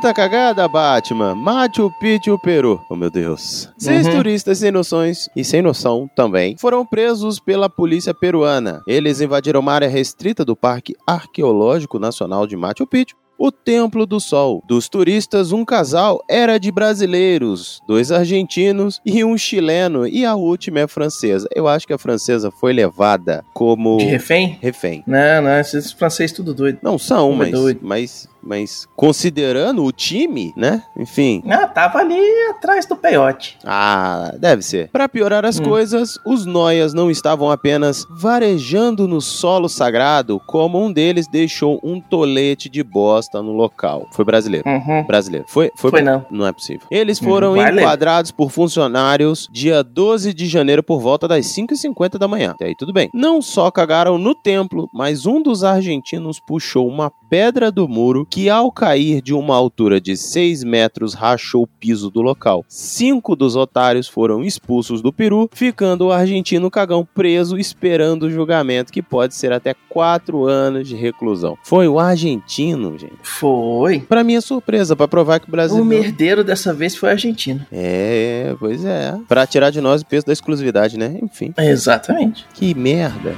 Santa cagada, Batman. Machu Picchu, Peru. Oh, meu Deus. Seis Uhum. turistas sem noções e sem noção também foram presos pela polícia peruana. Eles invadiram uma área restrita do Parque Arqueológico Nacional de Machu Picchu. O Templo do Sol. Dos turistas, um casal era de brasileiros, dois argentinos e um chileno, e a última é francesa. Eu acho que a francesa foi levada como De refém? refém. Não, não, esses franceses tudo doido. Não são, Como é mas, doido. mas, mas considerando o time, né? Enfim. Ah, tava ali atrás do peiote. Ah, deve ser. Pra piorar as Hum. coisas, os noias não estavam apenas varejando no solo sagrado, como um deles deixou um tolete de bosta no local. Foi brasileiro. Uhum. Brasileiro. Foi, foi, Foi não. Não é possível. Eles Uhum, foram vale. enquadrados por funcionários dia 12 de janeiro por volta das 5h50 da manhã. Até aí tudo bem. Não só cagaram no templo, mas um dos argentinos puxou uma pedra do muro que, ao cair de uma altura de 6 metros, rachou o piso do local. Cinco dos otários foram expulsos do Peru, ficando o argentino cagão preso esperando o julgamento, que pode ser até 4 anos de reclusão. Foi o argentino, gente. Foi. Pra minha surpresa, pra provar que o Brasil. O merdeiro dessa vez foi argentino. É, pois é. Pra tirar de nós o peso da exclusividade, né? Enfim. Exatamente. Que merda.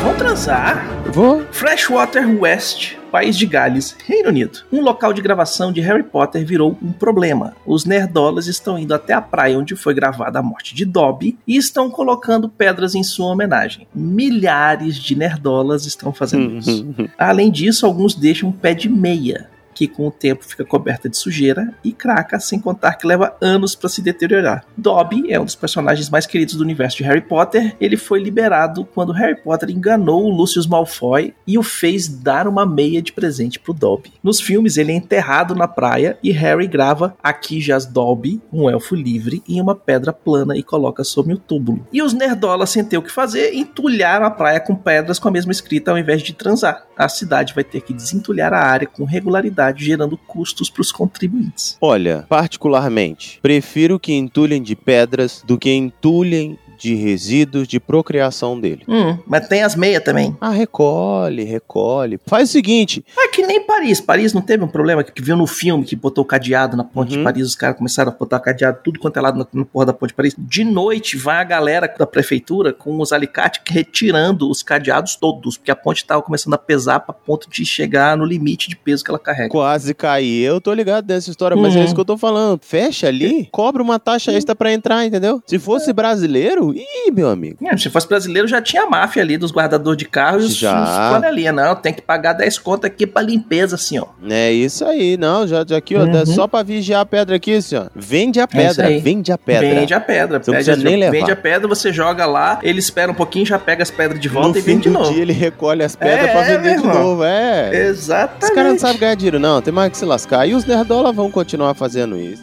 Vamos transar. Vou. Freshwater West, País de Gales, Reino Unido. Um local de gravação de Harry Potter virou um problema. Os nerdolas estão indo até a praia onde foi gravada a morte de Dobby e estão colocando pedras em sua homenagem. Milhares de nerdolas estão fazendo isso. Além disso, alguns deixam um pé de meia, que com o tempo fica coberta de sujeira e craca, sem contar que leva anos para se deteriorar. Dobby é um dos personagens mais queridos do universo de Harry Potter. Ele foi liberado quando Harry Potter enganou o Lucius Malfoy e o fez dar uma meia de presente pro Dobby. Nos filmes, ele é enterrado na praia e Harry grava Aqui jaz Dobby, um elfo livre, em uma pedra plana e coloca sobre o túmulo. E os nerdolas, sem ter o que fazer, entulharam a praia com pedras com a mesma escrita ao invés de transar. A cidade vai ter que desentulhar a área com regularidade, gerando custos para os contribuintes. Olha, particularmente, prefiro que entulhem de pedras do que entulhem de resíduos de procriação dele. Hum, mas tem as meias também. Ah, recolhe, recolhe. Faz o seguinte: que nem Paris. Paris não teve um problema que viu no filme que botou o cadeado na ponte Uhum. de Paris. Os caras começaram a botar cadeado tudo quanto é lado na, na porra da ponte de Paris. De noite vai a galera da prefeitura com os alicates retirando os cadeados todos, porque a ponte tava começando a pesar pra ponto de chegar no limite de peso que ela carrega. quase caí. Eu tô ligado dessa história, mas Uhum. é isso que eu tô falando. Fecha ali, cobra uma taxa extra pra entrar, entendeu? Se fosse brasileiro, ih, meu amigo. É, Se fosse brasileiro, já tinha a máfia ali dos guardadores de carro e os, Já. os panelinha. Não, tem que pagar 10 conto aqui pra limpeza, assim, ó. É isso aí, não, já, já aqui, ó, Uhum. é só pra vigiar a pedra aqui, assim, ó. Vende a isso pedra, aí. vende a pedra. Vende a pedra. Você não precisa nem levar. Vende a pedra, você joga lá, ele espera um pouquinho, já pega as pedras de volta no e vende de novo. dia ele recolhe as pedras É, pra é, vender de novo, é. Exatamente. Os caras não sabem ganhar dinheiro, não. Tem mais que se lascar. E os nerdola vão continuar fazendo isso.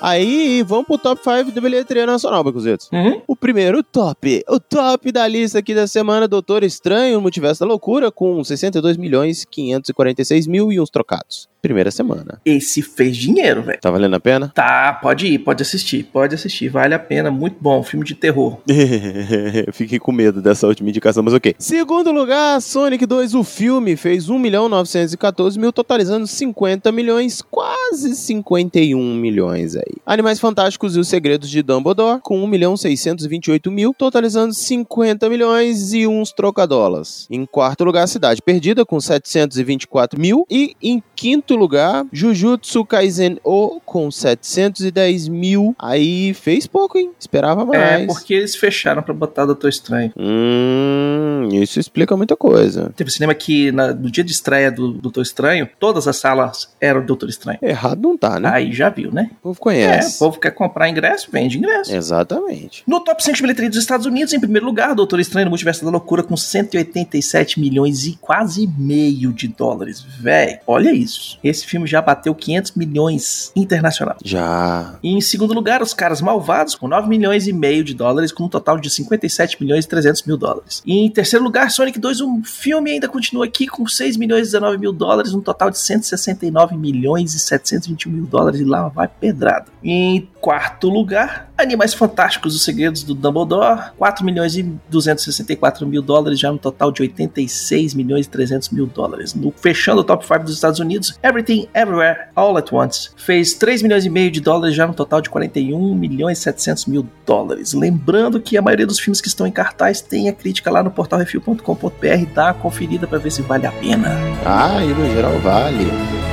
Aí, vamos pro top 5 da bilheteria nacional, Becuzitos. Uhum. O primeiro top, o top da lista aqui da semana, Doutor Estranho, Multiverso da Loucura, com 62 milhões 546 mil e uns trocados. Primeira semana. Esse fez dinheiro, velho. Tá valendo a pena? Tá, pode ir, pode assistir, pode assistir, vale a pena, muito bom, filme de terror. Fiquei com medo dessa última indicação, mas ok. Segundo lugar, Sonic 2, o filme, fez 1 milhão 914 mil, totalizando 50 milhões, quase 51 milhões aí. Animais Fantásticos e os Segredos de Dumbledore, com 1 milhão 628 mil, totalizando 50 milhões e uns trocadolas. Em quarto lugar, Cidade Perdida, com 724 mil. E em quinto lugar, Jujutsu Kaisen O, com 710 mil. Aí fez pouco, hein? Esperava mais. É, porque eles fecharam pra botar Doutor Estranho. Hum, isso explica muita coisa. Teve cinema que na- no dia de estreia do Doutor Estranho, todas as salas eram Doutor Estranho. Errado não tá, né? Aí já viu, né? O povo É, o conhece. povo quer comprar ingresso, vende ingresso. Exatamente. No top 100 de bilheteria dos Estados Unidos, em primeiro lugar, Doutor Estranho no Multiverso da Loucura com 187 milhões e quase meio de dólares. Véi, olha isso. Esse filme já bateu 500 milhões internacional. Já. E em segundo lugar, Os Caras Malvados, com 9 milhões e meio de dólares, com um total de 57 milhões e 300 mil dólares. E em terceiro lugar, Sonic 2, um filme ainda continua aqui com 6 milhões e 19 mil dólares, um total de 169 milhões e 721 mil dólares, e lá vai pedrada. Em quarto lugar, Animais Fantásticos, Os Segredos do Dumbledore, 4 milhões e 264 mil dólares, já no total de 86 milhões e 300 mil dólares. No, fechando o top 5 dos Estados Unidos, Everything Everywhere All at Once fez 3 milhões e meio de dólares, já no total de 41 milhões e 700 mil dólares. Lembrando que a maioria dos filmes que estão em cartaz tem a crítica lá no portalrefil.com.br, dá uma conferida para ver se vale a pena. Ah, e no geral vale.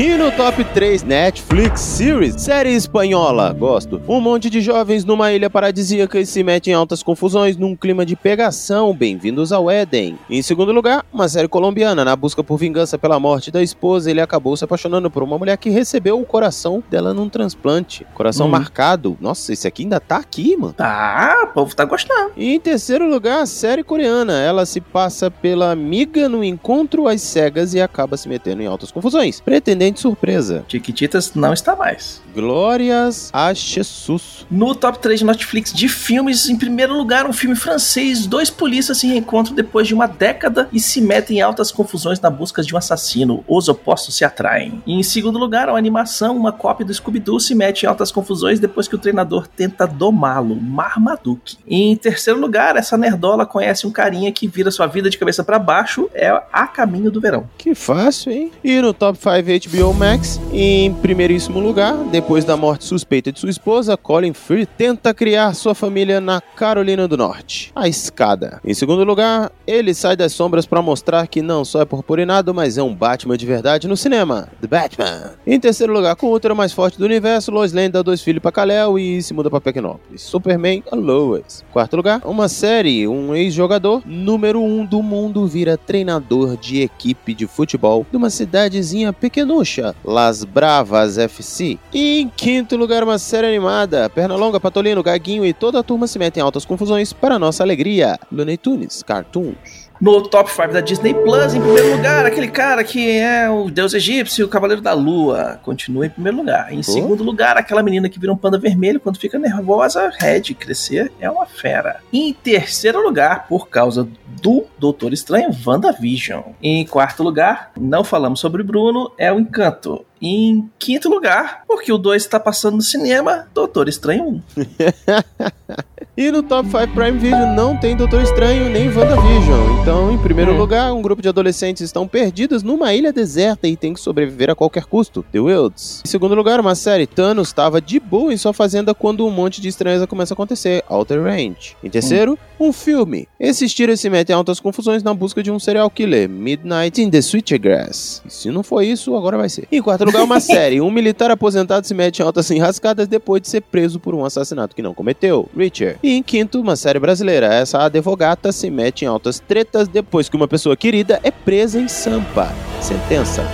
E no top 3, Netflix Series, série espanhola, gosto. Um monte de jovens numa ilha paradisíaca e se metem em altas confusões num clima de pegação. Bem-vindos ao Éden. Em segundo lugar, uma série colombiana. Na busca por vingança pela morte da esposa, ele acabou se apaixonando por uma mulher que recebeu o coração dela num transplante. Coração Hum. marcado. Nossa, esse aqui ainda tá aqui, mano. Tá, o povo tá gostando. E em terceiro lugar, a série coreana. Ela se passa pela amiga no encontro às cegas e acaba se metendo em altas confusões. Pretendente surpresa. Chiquititas não está mais. Glórias a Jesus. No top 3 de Netflix de filmes, em primeiro lugar, um filme francês. Dois polícias se reencontram depois de uma década e se metem em altas confusões na busca de um assassino. Os opostos se atraem. E em segundo lugar, uma animação, uma cópia do Scooby-Doo se mete em altas confusões depois que o treinador tenta domá-lo, Marmaduke. E em terceiro lugar, essa nerdola conhece um carinha que vira sua vida de cabeça para baixo, é A Caminho do Verão. Que fácil, hein? E no top 5 HBO Max, em primeiríssimo lugar, depois da morte suspeita de sua esposa, Colin Firth tenta criar sua família na Carolina do Norte. A escada. Em segundo lugar, ele sai das sombras para mostrar que não só é purpurinado, mas é um Batman de verdade no cinema. The Batman. Em terceiro lugar, com o útero mais forte do universo, Lois Lane dá dois filhos pra Kal-El e se muda pra Pequenópolis. Superman, a Lois. Quarto lugar, uma série, um ex-jogador número um do mundo vira treinador de equipe de futebol de uma cidadezinha pequenucha, Las Bravas FC. E em quinto lugar, uma série animada, Pernalonga, Patolino, Gaguinho e toda a turma se metem em altas confusões para nossa alegria. Looney Tunes, Cartoons. No top 5 da Disney Plus, em primeiro lugar, aquele cara que é o deus egípcio, o cavaleiro da lua, continua em primeiro lugar. Em segundo lugar, aquela menina que vira um panda vermelho quando fica nervosa, Red, crescer é uma fera. Em terceiro lugar, por causa do Doutor Estranho, WandaVision. Em quarto lugar, não falamos sobre Bruno, é o Encanto. Em quinto lugar, porque o 2 está passando no cinema, Doutor Estranho 1. E no Top 5 Prime Video não tem Doutor Estranho nem WandaVision. Então, em primeiro Hum. lugar, um grupo de adolescentes estão perdidos numa ilha deserta e tem que sobreviver a qualquer custo. The Wilds. Em segundo lugar, uma série. Thanos estava de boa em sua fazenda quando um monte de estranheza começa a acontecer. Outer Range. Em terceiro, um filme. Esses tiras se metem em altas confusões na busca de um serial killer. Midnight in the Switchgrass. E se não for isso, agora vai ser. Em quarto lugar, uma série. Um militar aposentado se mete em altas enrascadas depois de ser preso por um assassinato que não cometeu. Richard. E em quinto, uma série brasileira. Essa advogata se mete em altas tretas depois que uma pessoa querida é presa em Sampa. Sentença.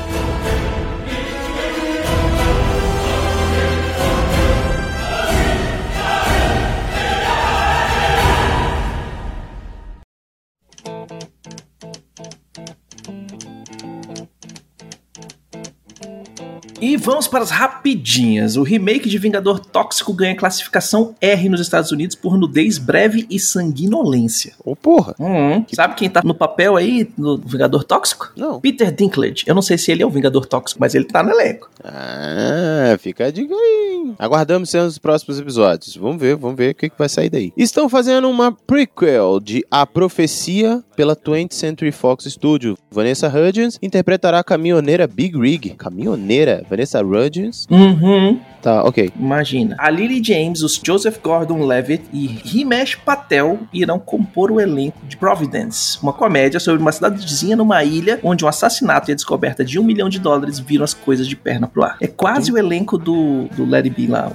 E vamos para as rapidinhas. O remake de Vingador Tóxico ganha classificação R nos Estados Unidos por nudez breve e sanguinolência. Ô, oh, porra. Uhum. Sabe quem tá no papel aí no Vingador Tóxico? Não. Peter Dinklage. Eu não sei se ele é o Vingador Tóxico, mas ele tá no elenco. Ah, fica a dica aí. Aguardamos dos próximos episódios. Vamos ver, vamos ver o que, que vai sair daí. Estão fazendo uma prequel de A Profecia pela 20th Century Fox Studio. Vanessa Hudgens interpretará a caminhoneira Big Rig. Caminhoneira? Vanessa Hudgens? Uhum. Tá, ok. Imagina. A Lily James, os Joseph Gordon-Levitt e Himesh Patel irão compor o elenco de Providence, uma comédia sobre uma cidadezinha numa ilha onde um assassinato e a descoberta de um milhão de dólares viram as coisas de perna pro ar. É quase o elenco do, do It Be lá.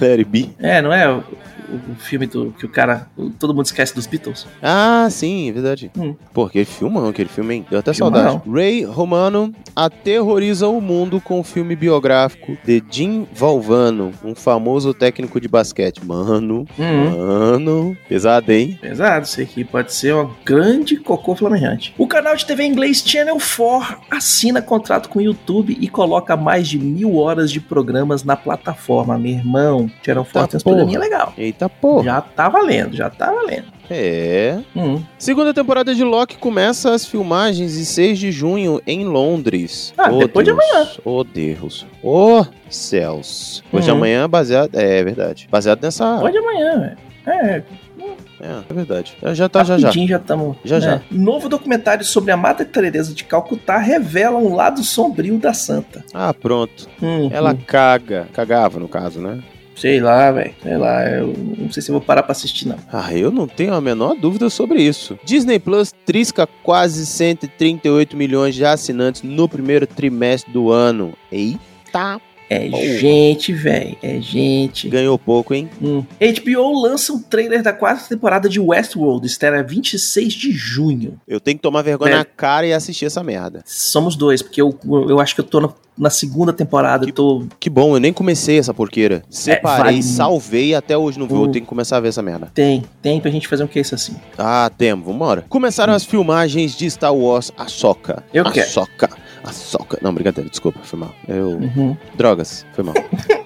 It Be? É, não é? O, o filme do que o cara. Todo mundo esquece dos Beatles. Ah, sim, é verdade. Hum. Pô, aquele filmão, aquele filme, hein? Deu até saudade. Ray Romano aterroriza o mundo com o filme biográfico de Jim Valvano, um famoso técnico de basquete. Mano, Uhum. mano, pesado, hein? Pesado, isso aqui pode ser uma grande cocô flamejante. O canal de TV inglês Channel 4 assina contrato com o YouTube e coloca mais de mil horas de programas na plataforma. Meu irmão, Channel 4 Tá tem uns porra. programinha legal. Eita porra. Já tá valendo, já tá valendo. É. Hum. Segunda temporada de Loki começa as filmagens em 6 de junho em Londres. Ah, Ô, depois de Deus. amanhã. Ô Deus. Ô céus. Depois de Uhum. amanhã, baseado. É, é verdade. Baseado nessa. Pode amanhã, velho. É, É, é verdade. Já, tá, já já. rapidinho já estamos. Já, já. Novo documentário sobre a Madre Teresa de Calcutá revela um lado sombrio da santa. Ah, pronto. Hum, Ela caga. Cagava, no caso, né? Sei lá, velho. Sei lá. Eu não sei se vou parar pra assistir, não. Ah, eu não tenho a menor dúvida sobre isso. Disney Plus trisca quase 138 milhões de assinantes no primeiro trimestre do ano. Eita, É gente, velho. É gente. ganhou pouco, hein? Hum. HBO lança um trailer da quarta temporada de Westworld. Estreia 26 de junho. Eu tenho que tomar vergonha Velho. na cara e assistir essa merda. Somos dois, porque eu, eu acho que eu tô na, na segunda temporada. Eu tô. Que bom, eu nem comecei essa porqueira. Separei, vale- salvei até hoje não vi. Eu Hum. tenho que começar a ver essa merda. Tem, tem pra gente fazer um case assim. Ah, temos, vambora. Começaram as filmagens de Star Wars Ahsoka. Eu quero. Ahsoka. Ahsoka. Não, brincadeira, desculpa, foi mal. Eu... Uhum. Drogas, foi mal.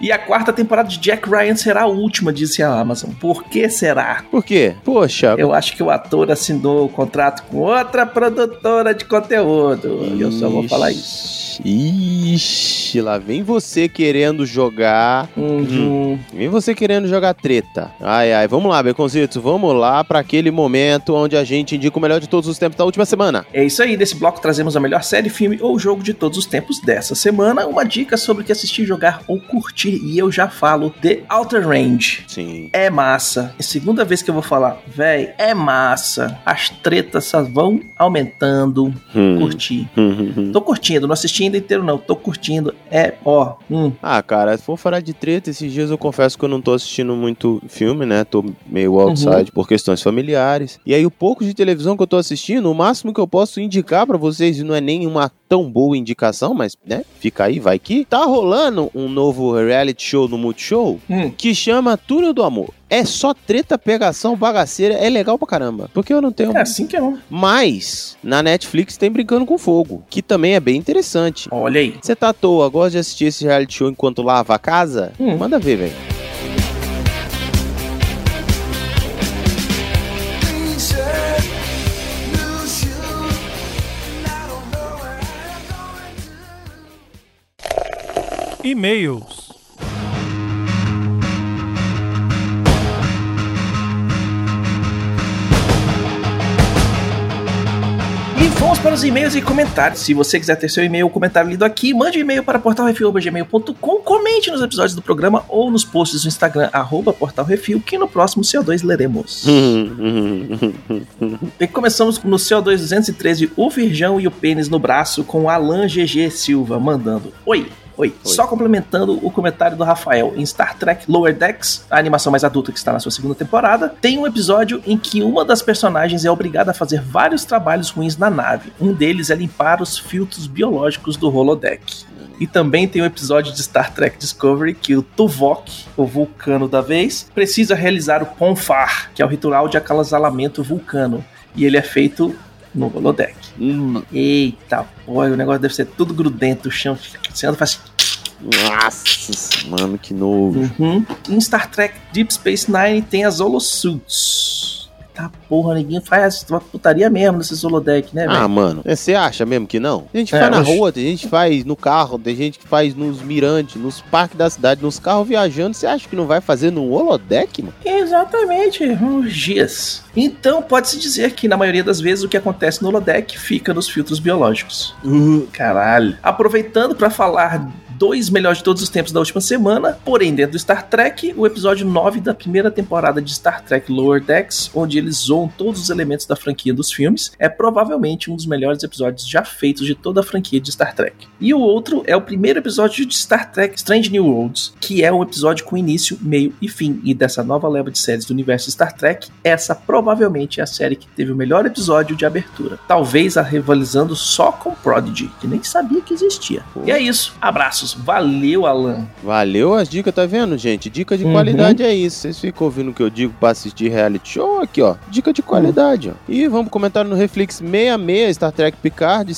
E a quarta temporada de Jack Ryan será a última, disse a Amazon. Por que será? Por quê? Poxa, Eu acho que o ator assinou o contrato com outra produtora de conteúdo. E eu só vou falar isso. Ixi, lá vem você querendo jogar. Uhum. Vem você querendo jogar treta. Ai, ai, vamos lá, Beconzitos, vamos lá pra aquele momento onde a gente indica o melhor de todos os tempos da última semana. É isso aí, nesse bloco trazemos a melhor série, filme ou jogo de todos os tempos dessa semana, uma dica sobre o que assistir, jogar ou curtir, e eu já falo The Outer Range. Sim. É massa. É a segunda vez que eu vou falar, véi, é massa. As tretas só vão aumentando. Hum. Curti. Hum, hum, hum. Tô curtindo, não assisti ainda inteiro não, tô curtindo. É, ó, Ah, cara, se for falar de treta, esses dias eu confesso que eu não tô assistindo muito filme, né? Tô meio outside por questões familiares. E aí, o pouco de televisão que eu tô assistindo, o máximo que eu posso indicar pra vocês, e não é nenhuma tão boa indicação, mas, né? Fica aí, vai que. Tá rolando um novo reality show no Multishow hum. que chama Túnel do Amor. É só treta, pegação, bagaceira, é legal pra caramba. Porque eu não tenho. É assim que é. Mas, na Netflix tem Brincando com Fogo, que também é bem interessante. Olha aí. Você tá à toa, gosta de assistir esse reality show enquanto lava a casa? Hum. Manda ver, velho. E-mails. E vamos para os e-mails e comentários. Se você quiser ter seu e-mail ou comentário lido aqui, mande um e-mail para portalrefil.gmail.com, comente nos episódios do programa ou nos posts do Instagram, arroba portalrefil, que no próximo CO2 leremos. E começamos no CO2 213, o Virgão e o Pênis no braço, com o Alan GG Silva mandando. Oi, Oi. Só complementando o comentário do Rafael, em Star Trek Lower Decks, a animação mais adulta que está na sua segunda temporada, tem um episódio em que uma das personagens é obrigada a fazer vários trabalhos ruins na nave. Um deles é limpar os filtros biológicos do holodeck. E também tem um episódio de Star Trek Discovery que o Tuvok, o vulcano da vez, precisa realizar o Ponfar, que é o ritual de acasalamento vulcano. E ele é feito no holodeck. Hum, Eita, porra, o negócio deve ser tudo grudento, o chão. Você anda faz. nossa, mano, que nojo. Uhum. Em Star Trek Deep Space Nine tem as holosuits. Tá porra, ninguém faz uma putaria mesmo nesses holodeck, né, velho? Ah, mano, você acha mesmo que não? Tem gente É, faz na rua, tem gente que faz no carro, tem gente que faz nos mirantes, nos parques da cidade, nos carros viajando. Você acha que não vai fazer no holodeck, mano? Exatamente, uns dias. Então, pode-se dizer que na maioria das vezes o que acontece no holodeck fica nos filtros biológicos. Caralho. Aproveitando para falar dois melhores de todos os tempos da última semana, porém dentro do Star Trek, o episódio 9 da primeira temporada de Star Trek Lower Decks, onde eles zoam todos os elementos da franquia dos filmes, é provavelmente um dos melhores episódios já feitos de toda a franquia de Star Trek. E o outro é o primeiro episódio de Star Trek Strange New Worlds, que é um episódio com início, meio e fim. E dessa nova leva de séries do universo Star Trek, essa provavelmente é a série que teve o melhor episódio de abertura. Talvez a rivalizando só com Prodigy, que nem sabia que existia. E é isso. Abraços. Valeu, Alan. Valeu as dicas, tá vendo, gente? Dica de Uhum. qualidade é isso. Vocês ficam ouvindo o que eu digo pra assistir reality show aqui, ó. Dica de qualidade, ó. E vamos pro comentário no Reflex 66, Star Trek Picard,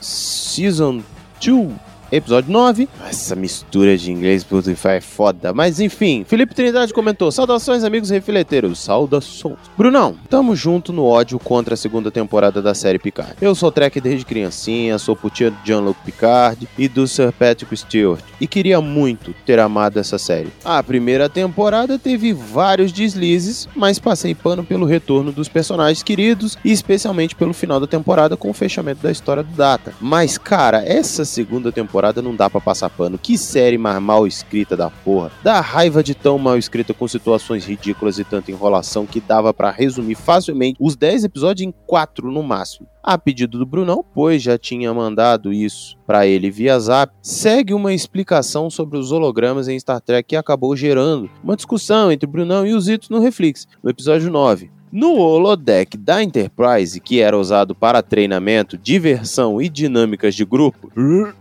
Season 2. Episódio 9. Essa mistura de inglês puta, é foda. Mas enfim, Felipe Trindade comentou: Saudações, amigos refileteiros. Saudações. Brunão, tamo junto no ódio contra a segunda temporada da série Picard. Eu sou Trek desde criancinha, sou putinha do Jean-Luc Picard e do Sir Patrick Stewart. E queria muito ter amado essa série. A primeira temporada teve vários deslizes, mas passei pano pelo retorno dos personagens queridos e especialmente pelo final da temporada com o fechamento da história do Data. Mas, cara, essa segunda temporada não dá pra passar pano. Que série mais mal escrita da porra. Dá raiva de tão mal escrita com situações ridículas e tanta enrolação que dava pra resumir facilmente os 10 episódios em 4 no máximo. A pedido do Brunão, pois já tinha mandado isso pra ele via Zap, segue uma explicação sobre os hologramas em Star Trek que acabou gerando uma discussão entre o Brunão e os Itos no Reflex, no episódio 9. No holodeck da Enterprise, que era usado para treinamento, diversão e dinâmicas de grupo. Uhum.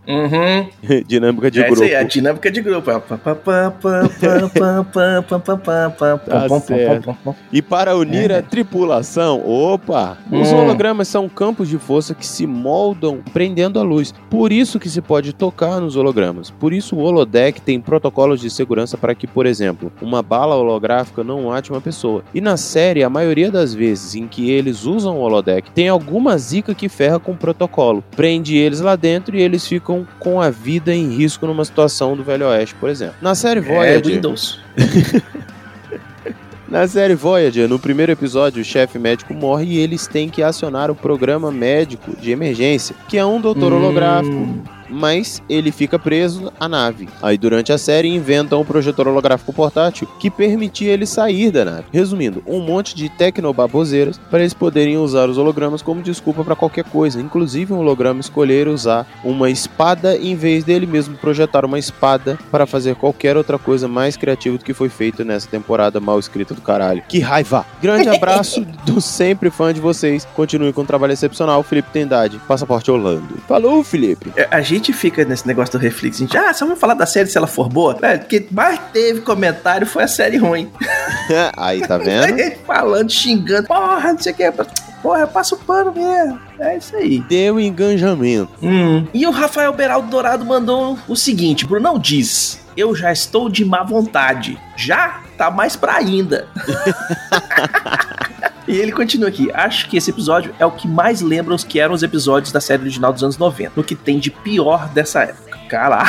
dinâmica de é grupo. É aí, a dinâmica de grupo. tá e para unir é. a tripulação, opa! Hum. Os hologramas são campos de força que se moldam prendendo a luz. Por isso que se pode tocar nos hologramas. Por isso o holodeck tem protocolos de segurança para que, por exemplo, uma bala holográfica não ate uma pessoa. E na série, a maioria das vezes em que eles usam o holodeck, tem alguma zica que ferra com o protocolo. Prende eles lá dentro e eles ficam com a vida em risco numa situação do Velho Oeste, por exemplo. Na série É Voyager, Windows. na série Voyager, no primeiro episódio, o chefe médico morre e eles têm que acionar o programa médico de emergência, que é um doutor holográfico, Hum, mas ele fica preso à nave. Aí durante a série inventam um projetor holográfico portátil que permitia ele sair da nave. Resumindo, um monte de tecnobaboseiras para eles poderem usar os hologramas como desculpa para qualquer coisa, inclusive um holograma escolher usar uma espada em vez dele mesmo projetar uma espada para fazer qualquer outra coisa mais criativa do que foi feito nessa temporada mal escrita do caralho. Que raiva! Grande abraço do sempre fã de vocês. Continue com o trabalho excepcional, Felipe Tendade, Passaporte Orlando. Falou, Felipe! é, A gente fica nesse negócio do Reflex. A gente, ah, só vamos falar da série se ela for boa. É, o que mais teve comentário foi a série ruim. Aí, tá vendo? gente falando, xingando. Porra, não sei o que. Porra, passa o pano mesmo. É isso aí. Deu enganjamento. Hum. E o Rafael Beraldo Dourado mandou o seguinte: Brunão diz. Eu já estou de má vontade. Já? Tá mais pra ainda. E ele continua aqui. Acho que esse episódio é o que mais lembra os que eram os episódios da série original dos anos 90. No que tem de pior dessa época. Caralho,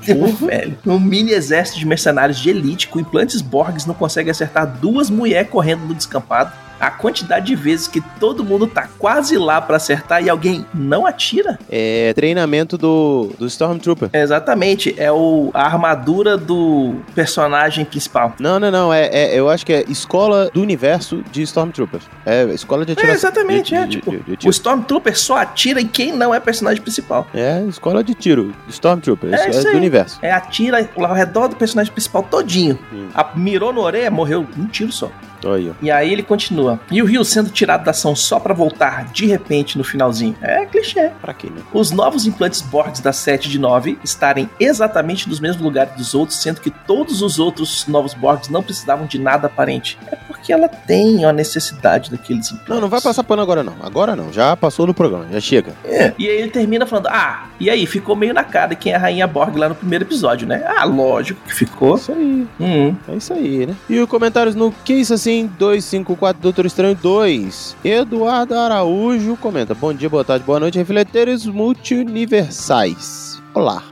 velho. Um mini exército de mercenários de elite com implantes Borgs não consegue acertar duas mulheres correndo no descampado. A quantidade de vezes que todo mundo tá quase lá pra acertar e alguém não atira? É treinamento do, do Stormtrooper. Exatamente, é o, a armadura do personagem principal. Não, não, não. É, é- eu acho que é escola do universo de Stormtroopers. É escola de É, atiração. exatamente, de- é. de- tipo, de- o. Stormtrooper só atira em quem não é personagem principal. É escola de tiro. Stormtrooper. É É, do universo. É, atira ao redor do personagem principal todinho. Hum. A- mirou no orelha, morreu um tiro só. Olha. E aí ele continua. E o Rio sendo tirado da ação só pra voltar de repente no finalzinho. É clichê. Pra quê, né? Os novos implantes Borgs da 7 de 9 estarem exatamente nos mesmos lugares dos outros, sendo que todos os outros novos Borgs não precisavam de nada aparente. É porque ela tem a necessidade daqueles implantes. Não, não vai passar pano agora não. Agora não. Já passou no programa. Já chega. É. E aí ele termina falando: Ah, e aí, ficou meio na cara quem é a Rainha Borg lá no primeiro episódio, né? Ah, lógico que ficou. Isso aí. Hum. É isso aí, né? E os comentários no Que Isso Assim 254 Doutor Estranho 2. Eduardo Araújo comenta: Bom dia, boa tarde, boa noite, refletores multiuniversais.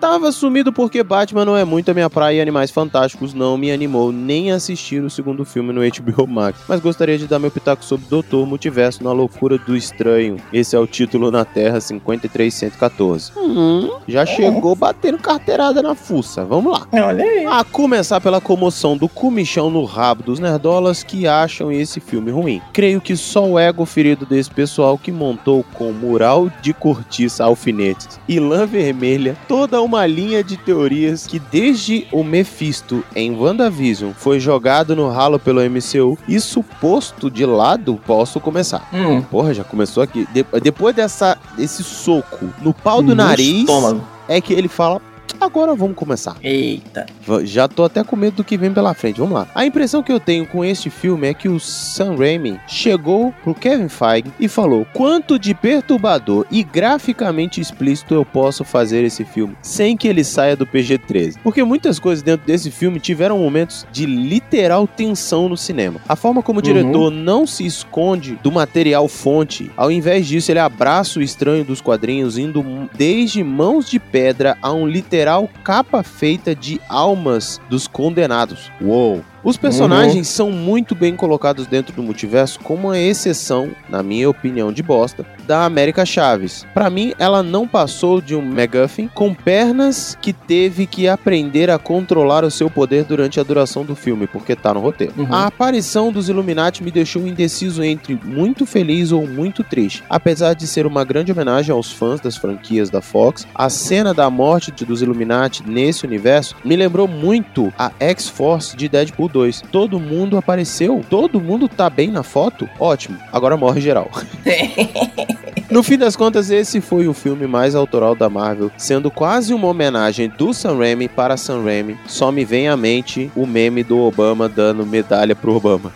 Tava sumido porque Batman não é muito a minha praia e Animais Fantásticos não me animou nem a assistir o segundo filme no HBO Max. Mas gostaria de dar meu pitaco sobre Doutor Multiverso na loucura do estranho. Esse é o título na Terra 53114. Hum, já chegou batendo carteirada na fuça. Vamos lá. Olha aí. A começar pela comoção do comichão no rabo dos nerdolas que acham esse filme ruim. Creio que só o ego ferido desse pessoal que montou com mural de cortiça, alfinetes e lã vermelha toda uma linha de teorias que desde o Mephisto em WandaVision foi jogado no ralo pelo MCU e suposto de lado, posso começar. Hum. Porra, já começou aqui. De- depois dessa, desse soco no pau do No nariz, estômago. é que ele fala. Agora vamos começar. Eita. Já tô até com medo do que vem pela frente. Vamos lá. A impressão que eu tenho com este filme é que o Sam Raimi chegou pro Kevin Feige e falou: quanto de perturbador e graficamente explícito eu posso fazer esse filme sem que ele saia do PG-13. Porque muitas coisas dentro desse filme tiveram momentos de literal tensão no cinema. A forma como o Uhum. diretor não se esconde do material fonte, ao invés disso, ele abraça o estranho dos quadrinhos, indo desde mãos de pedra a um literal capa feita de almas dos condenados. Uou! Os personagens são muito bem colocados dentro do multiverso, com uma exceção, na minha opinião de bosta, da América Chaves. Pra mim, ela não passou de um MacGuffin com pernas que teve que aprender a controlar o seu poder durante a duração do filme, porque tá no roteiro. Uhum. A aparição dos Illuminati me deixou indeciso entre muito feliz ou muito triste. Apesar de ser uma grande homenagem aos fãs das franquias da Fox, a cena da morte dos Illuminati nesse universo me lembrou muito a X-Force de Deadpool 2. Todo mundo apareceu, todo mundo tá bem na foto? Ótimo, agora morre geral. No fim das contas, esse foi o filme mais autoral da Marvel, sendo quase uma homenagem do Sam Raimi para Sam Raimi. Só me vem à mente o meme do Obama dando medalha pro Obama.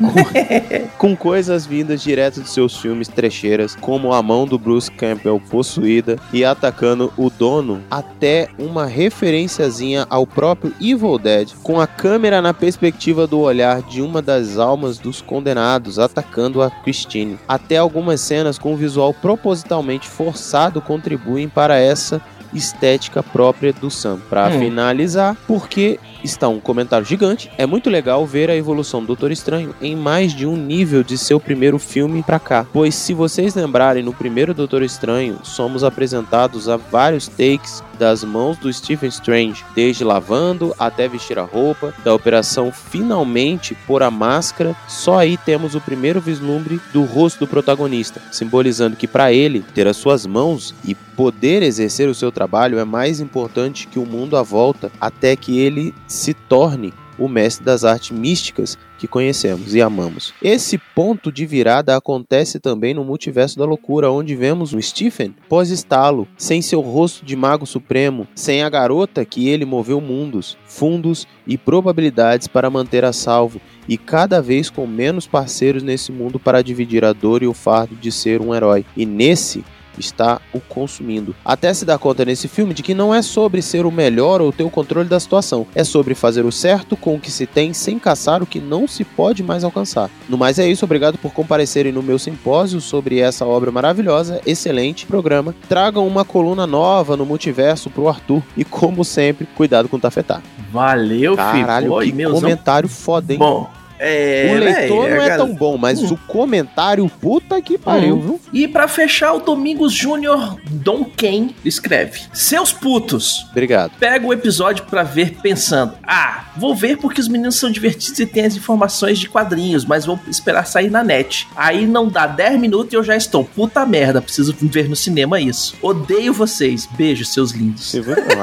Com coisas vindas direto de seus filmes trecheiras, como a mão do Bruce Campbell possuída e atacando o dono, até uma referenciazinha ao próprio Evil Dead, com a câmera na perspectiva do olhar de uma das almas dos condenados atacando a Christine. Até algumas cenas com visual propositalmente forçado contribuem para essa estética própria do Sam. Para Hum. finalizar, porque está um comentário gigante, é muito legal ver a evolução do Doutor Estranho em mais de um nível de seu primeiro filme pra cá. Pois se vocês lembrarem, no primeiro Doutor Estranho, somos apresentados a vários takes das mãos do Stephen Strange, desde lavando até vestir a roupa, da operação finalmente pôr a máscara, só aí temos o primeiro vislumbre do rosto do protagonista, simbolizando que para ele ter as suas mãos e poder exercer o seu trabalho é mais importante que o mundo à volta, até que ele se torne o mestre das artes místicas que conhecemos e amamos. Esse ponto de virada acontece também no multiverso da loucura, onde vemos o Stephen pós-estalo, sem seu rosto de mago supremo, sem a garota que ele moveu mundos, fundos e probabilidades para manter a salvo, e cada vez com menos parceiros nesse mundo para dividir a dor e o fardo de ser um herói. E nesse está o consumindo. Até se dar conta nesse filme de que não é sobre ser o melhor ou ter o controle da situação, é sobre fazer o certo com o que se tem sem caçar o que não se pode mais alcançar. No mais é isso, obrigado por comparecerem no meu simpósio sobre essa obra maravilhosa, excelente programa. Tragam uma coluna nova no multiverso pro Arthur e como sempre, cuidado com o tafetá. Valeu, Caralho, filho. Oi, que comentário foda, hein? Bom, É, o leitor véi, não é gal- tão bom, mas Hum. o comentário, puta que pariu, Hum. viu? E pra fechar, o Domingos Júnior Dom Ken escreve: Seus putos, Obrigado. pega o episódio pra ver pensando: Ah, vou ver porque os meninos são divertidos e têm as informações de quadrinhos, mas vou esperar sair na net. Aí não dá 10 minutos e eu já estou. Puta merda, preciso ver no cinema isso. Odeio vocês. Beijo, seus lindos.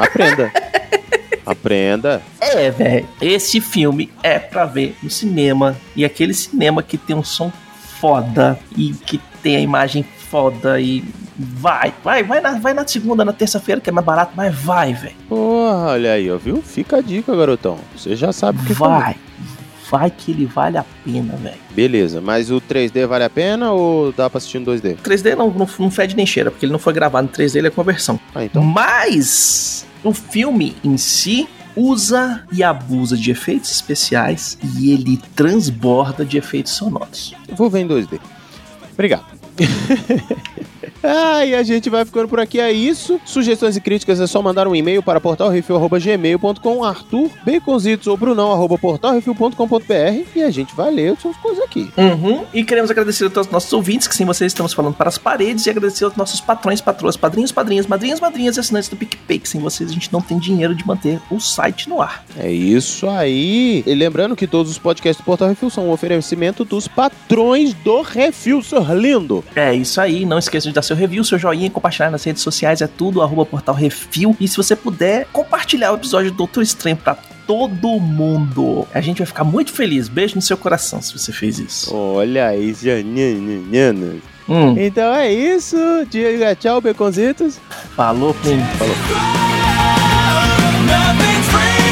Aprenda. Aprenda. É, velho. Esse filme é pra ver no cinema. E aquele cinema que tem um som foda e que tem a imagem foda e. Vai, vai, vai na, vai na segunda, na terça-feira, que é mais barato, mas vai, velho. Porra, olha aí, ó, viu? Fica a dica, garotão. Você já sabe que. Vai. Vai que ele vale a pena, velho. Beleza, mas o 3D vale a pena ou dá pra assistir no 2D? 3D não, não, não fede nem cheira, porque ele não foi gravado em 3D, ele é conversão. Ah, então. Mas o filme em si usa e abusa de efeitos especiais e ele transborda de efeitos sonoros. Vou ver em 2D. Obrigado. ah, e a gente vai ficando por aqui. É isso. Sugestões e críticas é só mandar um e-mail para portalrefil.gmail.com Arthur, Baconzitos ou Brunão, arroba portalrefil.com.br e a gente vai ler as suas coisas aqui. Uhum. E queremos agradecer a todos os nossos ouvintes, que sem vocês estamos falando para as paredes, e agradecer aos nossos patrões, patroas, padrinhos, padrinhas, madrinhas, madrinhas e assinantes do PicPay, que sem vocês a gente não tem dinheiro de manter o site no ar. É isso aí. E lembrando que todos os podcasts do Portal Refil são um oferecimento dos patrões do Refil, senhor lindo. É isso aí, não esqueça de dar seu review, seu joinha compartilhar nas redes sociais, é tudo, arroba portal refil. E se você puder, compartilhar o episódio do Doutor Estranho pra todo mundo. A gente vai ficar muito feliz. Beijo no seu coração se você fez isso. Olha aí, Janina. Hum, Então é isso. Diga tchau, Baconzitos. falou, Plim. Falou. Nothing